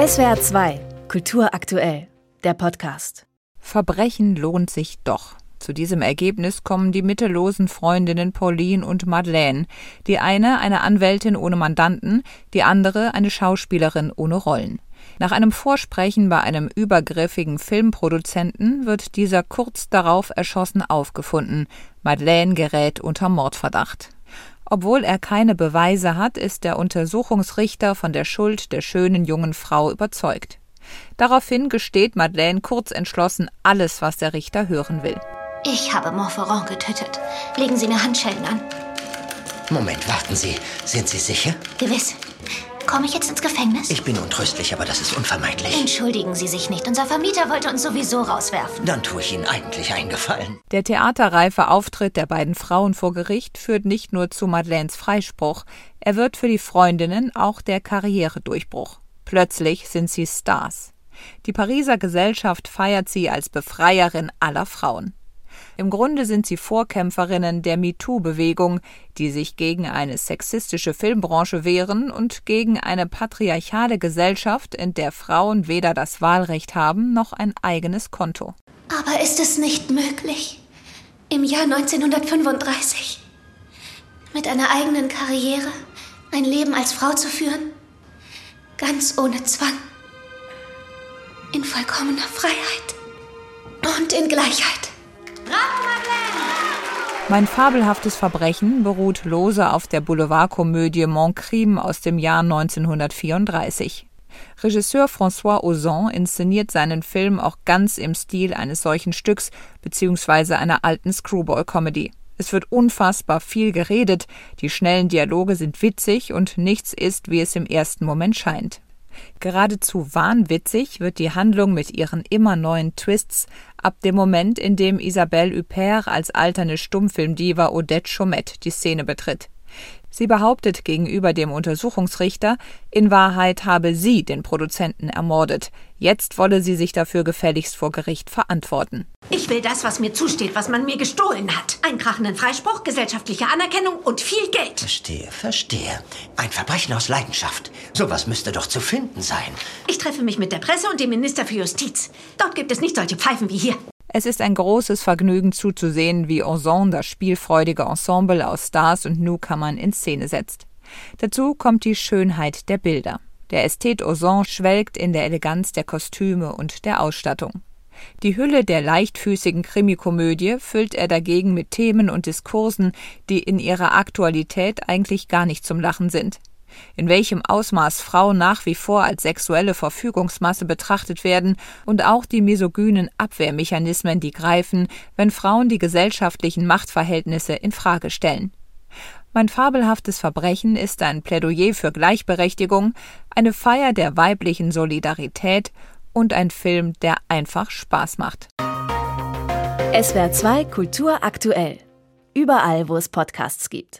SWR 2, Kultur aktuell, der Podcast. Verbrechen lohnt sich doch. Zu diesem Ergebnis kommen die mittellosen Freundinnen Pauline und Madeleine. Die eine eine Anwältin ohne Mandanten, die andere eine Schauspielerin ohne Rollen. Nach einem Vorsprechen bei einem übergriffigen Filmproduzenten wird dieser kurz darauf erschossen aufgefunden. Madeleine gerät unter Mordverdacht. Obwohl er keine Beweise hat, ist der Untersuchungsrichter von der Schuld der schönen jungen Frau überzeugt. Daraufhin gesteht Madeleine kurz entschlossen alles, was der Richter hören will. Ich habe Montferrand getötet. Legen Sie mir Handschellen an. Moment, warten Sie. Sind Sie sicher? Gewiss. Komme ich jetzt ins Gefängnis? Ich bin untröstlich, aber das ist unvermeidlich. Entschuldigen Sie sich nicht. Unser Vermieter wollte uns sowieso rauswerfen. Dann tue ich Ihnen eigentlich einen Gefallen. Der theaterreife Auftritt der beiden Frauen vor Gericht führt nicht nur zu Madeleines Freispruch, er wird für die Freundinnen auch der Karrieredurchbruch. Plötzlich sind sie Stars. Die Pariser Gesellschaft feiert sie als Befreierin aller Frauen. Im Grunde sind sie Vorkämpferinnen der MeToo-Bewegung, die sich gegen eine sexistische Filmbranche wehren und gegen eine patriarchale Gesellschaft, in der Frauen weder das Wahlrecht haben noch ein eigenes Konto. Aber ist es nicht möglich, im Jahr 1935 mit einer eigenen Karriere ein Leben als Frau zu führen? Ganz ohne Zwang. In vollkommener Freiheit und in Gleichheit. Mein fabelhaftes Verbrechen beruht lose auf der Boulevardkomödie Mon Crime aus dem Jahr 1934. Regisseur François Ozon inszeniert seinen Film auch ganz im Stil eines solchen Stücks bzw. einer alten Screwball-Comedy. Es wird unfassbar viel geredet, die schnellen Dialoge sind witzig und nichts ist, wie es im ersten Moment scheint. Geradezu wahnwitzig wird die Handlung mit ihren immer neuen Twists ab dem Moment, in dem Isabelle Huppert als alterne Stummfilmdiva Odette Chaumette die Szene betritt. Sie behauptet gegenüber dem Untersuchungsrichter, in Wahrheit habe sie den Produzenten ermordet. Jetzt wolle sie sich dafür gefälligst vor Gericht verantworten. Ich will das, was mir zusteht, was man mir gestohlen hat. Einen krachenden Freispruch, gesellschaftliche Anerkennung und viel Geld. Verstehe, verstehe. Ein Verbrechen aus Leidenschaft. Sowas müsste doch zu finden sein. Ich treffe mich mit der Presse und dem Minister für Justiz. Dort gibt es nicht solche Pfeifen wie hier. Es ist ein großes Vergnügen zuzusehen, wie Ozon das spielfreudige Ensemble aus Stars und Newcomern in Szene setzt. Dazu kommt die Schönheit der Bilder. Der Ästhet Ozon schwelgt in der Eleganz der Kostüme und der Ausstattung. Die Hülle der leichtfüßigen Krimikomödie füllt er dagegen mit Themen und Diskursen, die in ihrer Aktualität eigentlich gar nicht zum Lachen sind in welchem Ausmaß Frauen nach wie vor als sexuelle Verfügungsmasse betrachtet werden und auch die misogynen Abwehrmechanismen, die greifen, wenn Frauen die gesellschaftlichen Machtverhältnisse in Frage stellen. Mein fabelhaftes Verbrechen ist ein Plädoyer für Gleichberechtigung, eine Feier der weiblichen Solidarität und ein Film, der einfach Spaß macht. SWR 2 Kultur aktuell. Überall, wo es Podcasts gibt.